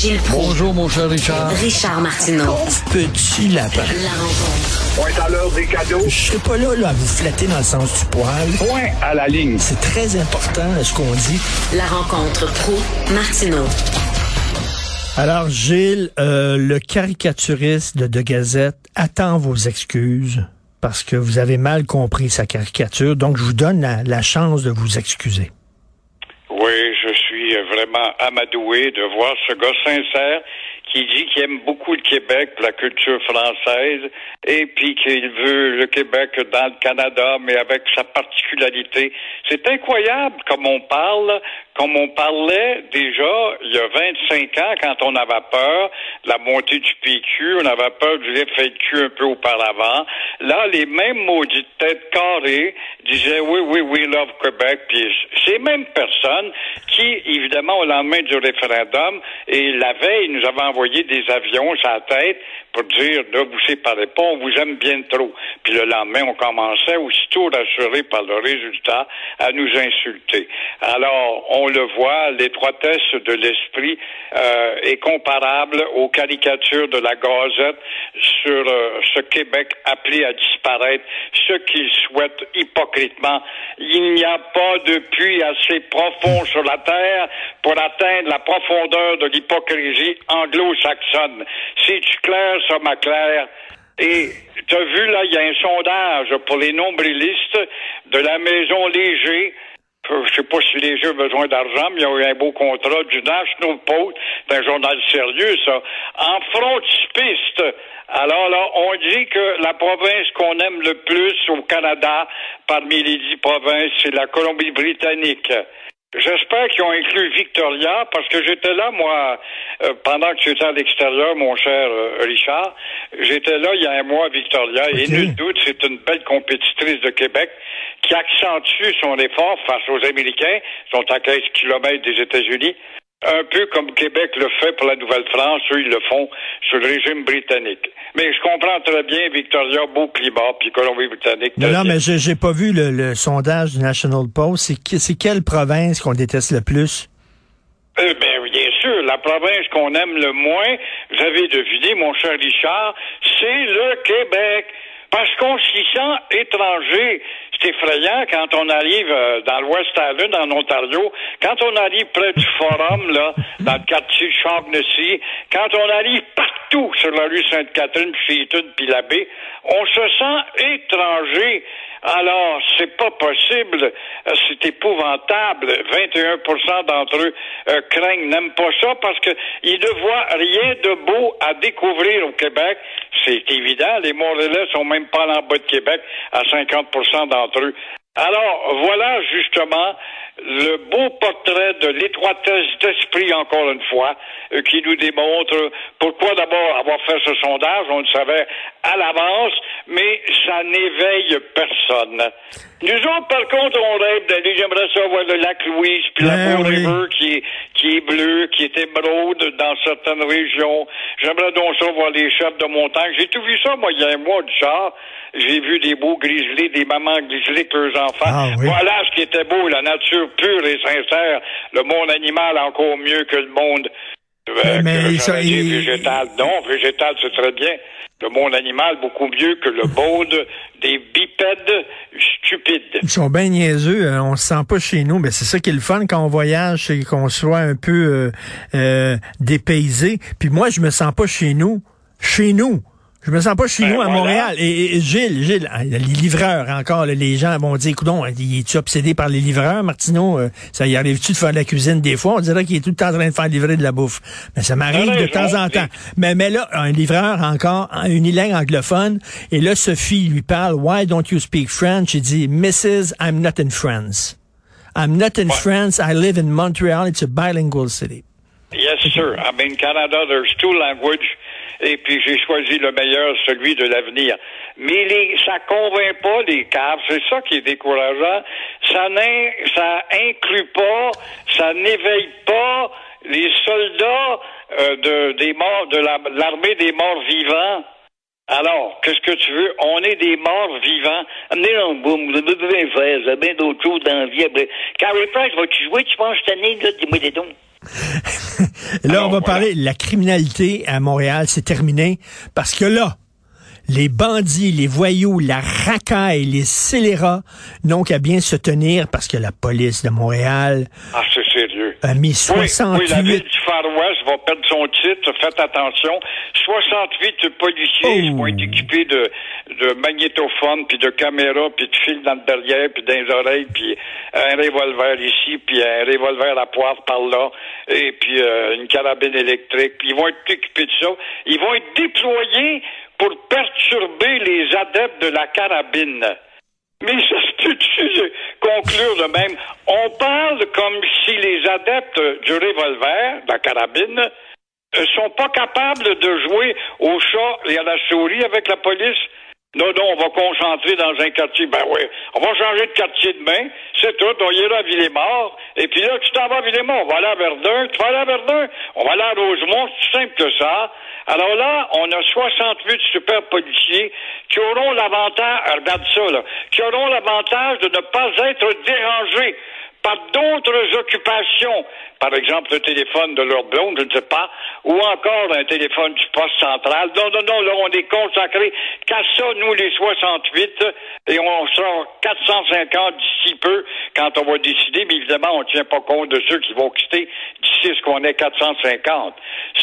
Gilles Proulx. Bonjour, mon cher Richard. Richard Martineau. Petit lapin. La rencontre. Point à l'heure des cadeaux. Je serai pas là, là à vous flatter dans le sens du poil. Point à la ligne. C'est très important ce qu'on dit. La rencontre pro martineau Alors, Gilles, euh, le caricaturiste de De Gazette attend vos excuses parce que vous avez mal compris sa caricature. Donc, je vous donne la, la chance de vous excuser. Vraiment amadoué de voir ce gars sincère qui dit qu'il aime beaucoup le Québec, la culture française, et puis qu'il veut le Québec dans le Canada, mais avec sa particularité. C'est incroyable comme on parle, comme on parlait déjà il y a 25 ans quand on avait peur de la montée du PQ, on avait peur du FLQ un peu auparavant. Là, les mêmes maudites têtes carrées disaient oui, oui, oui, love Québec, puis ces mêmes personnes qui, évidemment, au lendemain du référendum, et la veille, nous avaient envoyé des avions la tête pour dire, là, vous séparez pas, on vous aime bien trop. Puis le lendemain, on commençait, aussitôt rassuré par le résultat, à nous insulter. Alors, on le voit, l'étroitesse de l'esprit euh, est comparable aux caricatures de la Gazette sur euh, ce Québec appelé à disparaître, ce qu'il souhaite hypocritement. Il n'y a pas de puits assez profond sur la terre pour atteindre la profondeur de l'hypocrisie anglo-saxonne. C'est-tu clair, ça, ma Claire? Et tu as vu, là, il y a un sondage pour les nombrilistes de la Maison Léger. Je sais pas si Léger a besoin d'argent, mais il y a eu un beau contrat du National Post, d'un journal sérieux, ça, en frontispiste. Alors là, on dit que la province qu'on aime le plus au Canada, parmi les dix provinces, c'est la Colombie-Britannique. J'espère qu'ils ont inclus Victoria parce que j'étais là, moi, euh, pendant que tu étais à l'extérieur, mon cher euh, Richard. J'étais là il y a un mois Victoria et nul doute, c'est une belle compétitrice de Québec qui accentue son effort face aux Américains, qui sont à 15 kilomètres des États-Unis. Un peu comme Québec le fait pour la Nouvelle-France, eux, ils le font sur le régime britannique. Mais je comprends très bien, Victoria, beau climat, puis Colombie-Britannique. Non, non, mais j'ai pas vu le, le, sondage du National Post. C'est quelle province qu'on déteste le plus? Euh, ben, bien sûr, la province qu'on aime le moins, vous avez deviné, mon cher Richard, c'est le Québec. Parce qu'on s'y sent étranger. C'est effrayant quand on arrive euh, dans l'Ouest Island, en Ontario, quand on arrive près du Forum, là, dans le quartier Shaughnessy, quand on arrive partout sur la rue Sainte-Catherine, puis puis la baie, on se sent étranger. Alors, c'est pas possible. Euh, c'est épouvantable. 21% d'entre eux euh, craignent, n'aiment pas ça parce qu'ils ne voient rien de beau à découvrir au Québec. C'est évident. Les Montréalais sont même pas en bas de Québec à 50% d'entre eux. Alors, voilà justement le beau portrait de l'étroitesse d'esprit, encore une fois, euh, qui nous démontre pourquoi d'abord avoir fait ce sondage, on le savait à l'avance, mais ça n'éveille personne. Nous autres, par contre, on rêve d'aller, j'aimerais ça voir le lac Louise, puis la Ben Beau oui. River qui est, qui est bleu, qui est émeraude dans certaines régions. J'aimerais donc ça voir les chefs de montagne. J'ai tout vu ça, moi, il y a un mois du char. J'ai vu des beaux grizzlés, des mamans grizzlés avec leurs enfants. Ah oui. Voilà ce qui était beau, la nature pure et sincère. Le monde animal encore mieux que le monde euh, Mais- mais que végétal. Non, végétal, c'est très bien. Le monde animal, beaucoup mieux que le monde des. Ils sont bien niaiseux, hein, on se sent pas chez nous, mais c'est ça qui est le fun quand on voyage, c'est qu'on soit un peu euh, euh, dépaysé. Puis moi, je me sens pas chez nous, chez nous. Je me sens pas chez Ben nous à voilà. Montréal. Et, et Gilles, Gilles, hein, les livreurs encore, là, les gens vont dire, écoute, es-tu obsédé par les livreurs, Martineau? Euh, ça y arrive-tu de faire de la cuisine des fois? On dirait qu'il est tout le temps en train de faire livrer de la bouffe. Mais ça m'arrive de temps en temps. Mais, mais là, un livreur encore, un unilingue anglophone, et là, Sophie lui parle, Why don't you speak French? Il dit, Mrs., I'm not in France. I'm not in France. I live in Montreal. It's a bilingual city. Yes, sir. I mean, Canada, there's two languages. Et puis, j'ai choisi le meilleur, celui de l'avenir. Mais les, ça convainc pas les caves. C'est ça qui est décourageant. Ça, n'in- ça inclut pas, ça n'éveille pas les soldats euh, de, des morts, de la- de l'armée des morts vivants. Alors, qu'est-ce que tu veux? On est des morts vivants. Le boum, vous avez bien d'autres choses dans la vie. Carrie Price, vas-tu jouer, tu penses, cette année, là? Dis-moi des dons. Là, Alors, on va voilà. parler de la criminalité à Montréal, c'est terminé, parce que là, les bandits, les voyous, la racaille, les scélérats n'ont qu'à bien se tenir parce que la police de Montréal Ah, Oui, 68... oui, la ville du Far West va perdre son titre. Faites attention. 68 policiers Oh. vont être équipés de, de magnétophones, puis de caméras, puis de fils dans le derrière, puis dans les oreilles, puis un revolver ici, puis un revolver à poivre par là, et puis euh, une carabine électrique. Ils vont être équipés de ça. Ils vont être déployés pour perturber les adeptes de la carabine. Mais ça euh, conclure de même? On parle comme si les adeptes du revolver, de la carabine, euh, sont pas capables de jouer au chat et à la souris avec la police. Non, non, on va concentrer dans un quartier. Ben oui, on va changer de quartier demain. C'est tout. On ira à Villemort. Et puis là, tu t'en vas à Villemort. On va aller à Verdun. Tu vas aller à Verdun. On va aller à Rosemont. C'est simple que ça. Alors là, on a 68 super policiers qui auront l'avantage, regarde ça, là, qui auront l'avantage de ne pas être dérangés par d'autres occupations. Par exemple, le téléphone de leur blonde, je ne sais pas, ou encore un téléphone du poste central. Non, non, non, là, on est consacrés qu'à ça, nous, les 68, et on sera 450 d'ici peu quand on va décider, mais évidemment, on ne tient pas compte de ceux qui vont quitter d'ici ce qu'on est 450.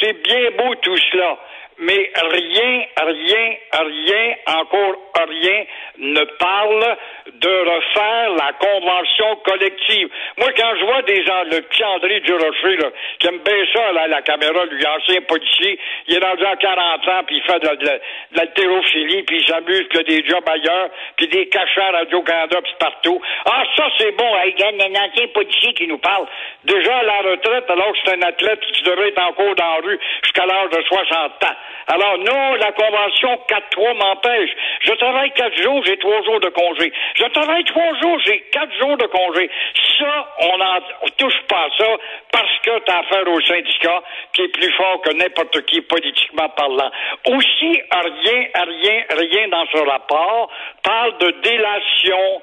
C'est bien beau tout cela mais rien, rien, rien, encore rien ne parle de refaire la convention collective. Moi, quand je vois des gens, le petit André Durocher, là, qui aime bien ça, là, la caméra, lui, ancien policier, il est rendu à 40 ans, puis il fait de, la- de de l'haltérophilie, puis il s'amuse, a des jobs ailleurs, puis des cachets à Radio-Canada, puis partout. Ah, ça, c'est bon, il y a un ancien policier qui nous parle. Déjà à la retraite, alors que c'est un athlète qui devrait être encore dans la rue jusqu'à l'âge de 60 ans. Alors, non, la convention 4-3 m'empêche. Je travaille quatre jours, j'ai trois jours de congé. Je travaille trois jours, j'ai quatre jours de congé. Ça, on n'en touche pas à ça parce que t'as affaire au syndicat qui est plus fort que n'importe qui politiquement parlant. Aussi, rien, rien, rien dans ce rapport parle de délation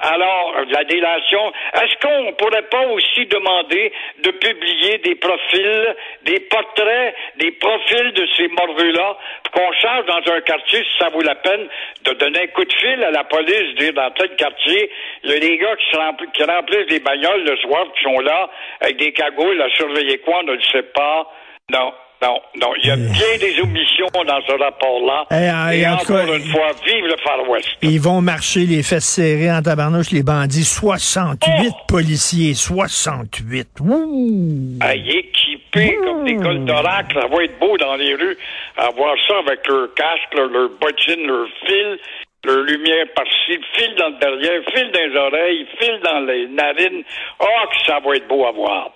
alors, la délation, est-ce qu'on pourrait pas aussi demander de publier des profils, des portraits, des profils de ces morveux-là, qu'on sache dans un quartier si ça vaut la peine de donner un coup de fil à la police, dire dans tel quartier, il y a des gars qui, qui remplissent des bagnoles le soir, qui sont là, avec des cagoules à surveiller quoi, on ne le sait pas. Non. Non, non, il y a bien des omissions dans ce rapport-là. Eh, en- Et en encore cas, une fois, vive le Far West. Ils vont marcher les fesses serrées en tabarnouche, les bandits. 68 Oh! policiers, 68. Ouh! y équiper comme des cols d'oracle. Ça va être beau dans les rues, à voir ça avec leur casque, leur, leur bottine, leur fil, leur lumière par-ci, fil dans le derrière, fil dans les oreilles, fil dans les narines. Oh, que ça va être beau à voir.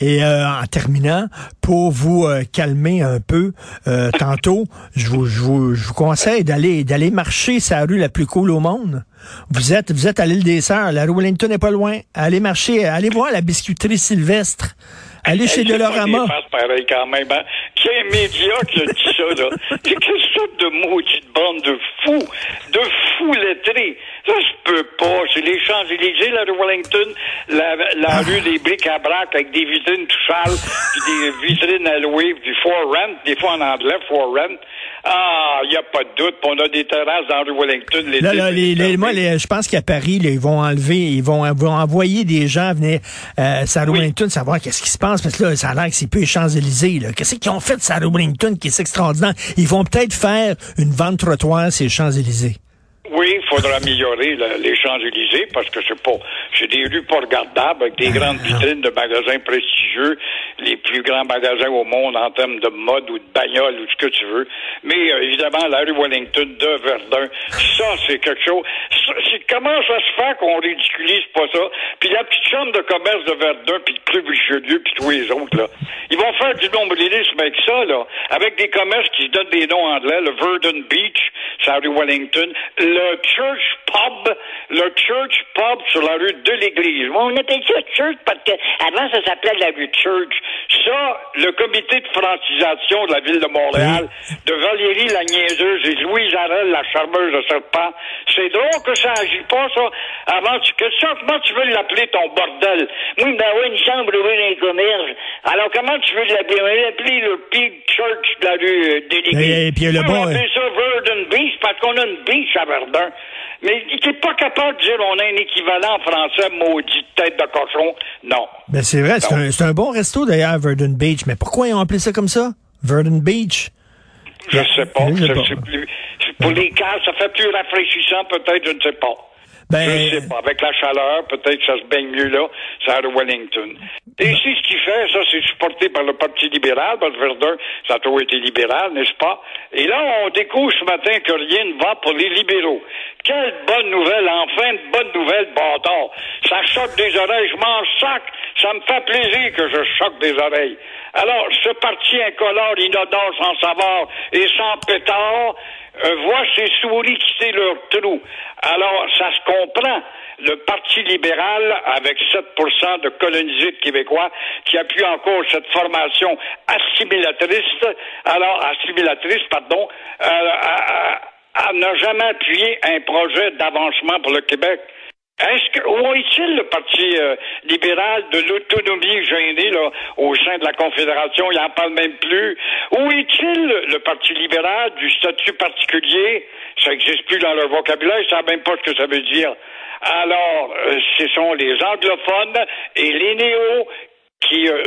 Et euh, en terminant, pour vous euh, calmer un peu, euh, tantôt, je vous, je vous, je vous conseille d'aller d'aller marcher sa rue la plus cool au monde. Vous êtes vous êtes à l'île des Sœurs, la rue Wellington n'est pas loin. Allez marcher, allez voir la biscuiterie Sylvestre. Allez chez quand même. Hein? Média qui a dit ça, là? C'est quelle sorte de maudite bande de fous, de fous lettrés. Ça se peut pas. C'est les Champs-Élysées, la rue Wellington, la, la Ah. rue des bric-à-brac avec des vitrines tout sales, puis des vitrines à louer, puis du for rent, des fois en anglais, for rent. Ah, il n'y a pas de doute. Puis on a des terrasses dans la rue Wellington. l'été, Là, là, c'est les, les- moi, les- je pense qu'à Paris, là, ils vont enlever, ils vont, vont envoyer des gens venir euh, à rue Oui. Wellington savoir qu'est-ce qui se passe, parce que là, ça a l'air que c'est plus les Champs-Élysées. Qu'est-ce qu'ils ont fait de rue Wellington qui est extraordinaire? Ils vont peut-être faire une vente trottoir, ces Champs-Élysées. Faudra améliorer le- les Champs-Élysées parce que c'est pas, c'est des rues pas regardables avec des grandes vitrines de magasins prestigieux, les plus grands magasins au monde en termes de mode ou de bagnole ou ce que tu veux. Mais euh, évidemment, la rue Wellington de Verdun, ça c'est quelque chose. Ça, c'est- comment ça se fait qu'on ridiculise pas ça? Puis la petite chambre de commerce de Verdun, puis le club Richelieu, puis tous les autres là, ils vont faire du nombrilisme avec ça là, avec des commerces qui se donnent des noms anglais, le Verdun Beach, c'est la rue Wellington, le Church Pub, le Church Pub sur la rue de l'Église. On appelle ça Church parce que avant ça s'appelait la rue Church. Ça, le comité de francisation de la ville de Montréal, de Valérie la niaiseuse et Louise Arel, la charmeuse de serpent, c'est drôle que ça agit pas, ça. Avant, tu, que ça, comment tu veux l'appeler ton bordel? Oui, ben oui, une chambre ouverte un commerce. Alors, comment tu veux l'appeler? On va l'appeler le Pig Church de la rue euh, déléguée. Et- et puis, le On va appeler ça Verdun Beach parce qu'on a une beach à Verdun. Mais t'es pas capable de dire on a un équivalent français maudit tête de cochon. Non. Ben c'est vrai, c'est un, c'est un bon resto d'ailleurs, Verdun Beach. Mais pourquoi ils ont appelé ça comme ça? Verdun Beach? Je sais pas. Je sais pas. plus. Pour les cas, ça fait plus rafraîchissant, peut-être, je ne sais pas. Ben, Je sais pas. Avec la chaleur, peut-être que ça se baigne mieux là, ça à Wellington. Et ici, ce qu'il fait, ça, c'est supporté par le Parti libéral, parce que Verdun, ça a toujours été libéral, n'est-ce pas? Et là, on découvre ce matin que rien ne va pour les libéraux. Quelle bonne nouvelle, enfin, une bonne nouvelle, bâtard. Ça choque des oreilles, je m'en sac. Ça me fait plaisir que je choque des oreilles. Alors, ce parti incolore, inodore, sans savoir et sans pétard, euh, voit ses souris quitter leur trou. Alors, ça se comprend. Le Parti libéral, avec 7% de colonisés de Québécois, qui appuie encore cette formation assimilatrice, alors, assimilatrice, pardon, euh, n'a jamais appuyé un projet d'avancement pour le Québec. Est-ce que où est-il le Parti euh, libéral de l'autonomie gênée là, au sein de la Confédération? Il n'en parle même plus. Où est-il le Parti libéral du statut particulier? Ça n'existe plus dans leur vocabulaire, ils ne savent même pas ce que ça veut dire. Alors, euh, ce sont les anglophones et les qui, euh,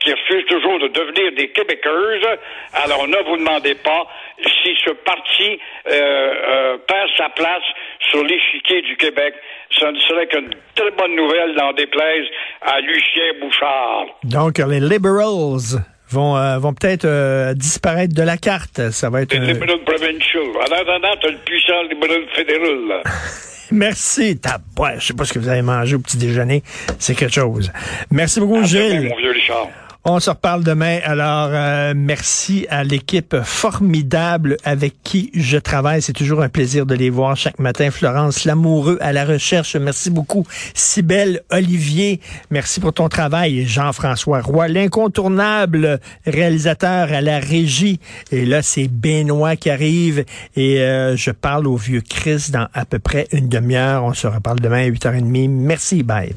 qui refusent toujours de devenir des Québécoises. Alors, ne vous demandez pas si ce parti euh, perd sa place sur l'échiquier du Québec. Ce ne serait qu'une très bonne nouvelle d'en déplaise à Lucien Bouchard. donc, les liberals vont, euh, vont peut-être euh, disparaître de la carte. Ça va être... Le un- libéral provincial. En attendant, t'as le puissant libéral fédéral. là. Merci. Ta... Ouais, je sais pas ce que vous avez mangé au petit déjeuner. C'est quelque chose. Merci beaucoup, À demain, Gilles. mon vieux Richard. On se reparle demain. Alors, euh, merci à l'équipe formidable avec qui je travaille. C'est toujours un plaisir de les voir chaque matin. Florence Lamoureux à la recherche. Merci beaucoup. Sibelle Olivier, merci pour ton travail. Jean-François Roy, l'incontournable réalisateur à la régie. Et là, c'est Benoît qui arrive. Et euh, je parle au vieux Chris dans à peu près une demi-heure. On se reparle demain à 8h30. Merci. Bye.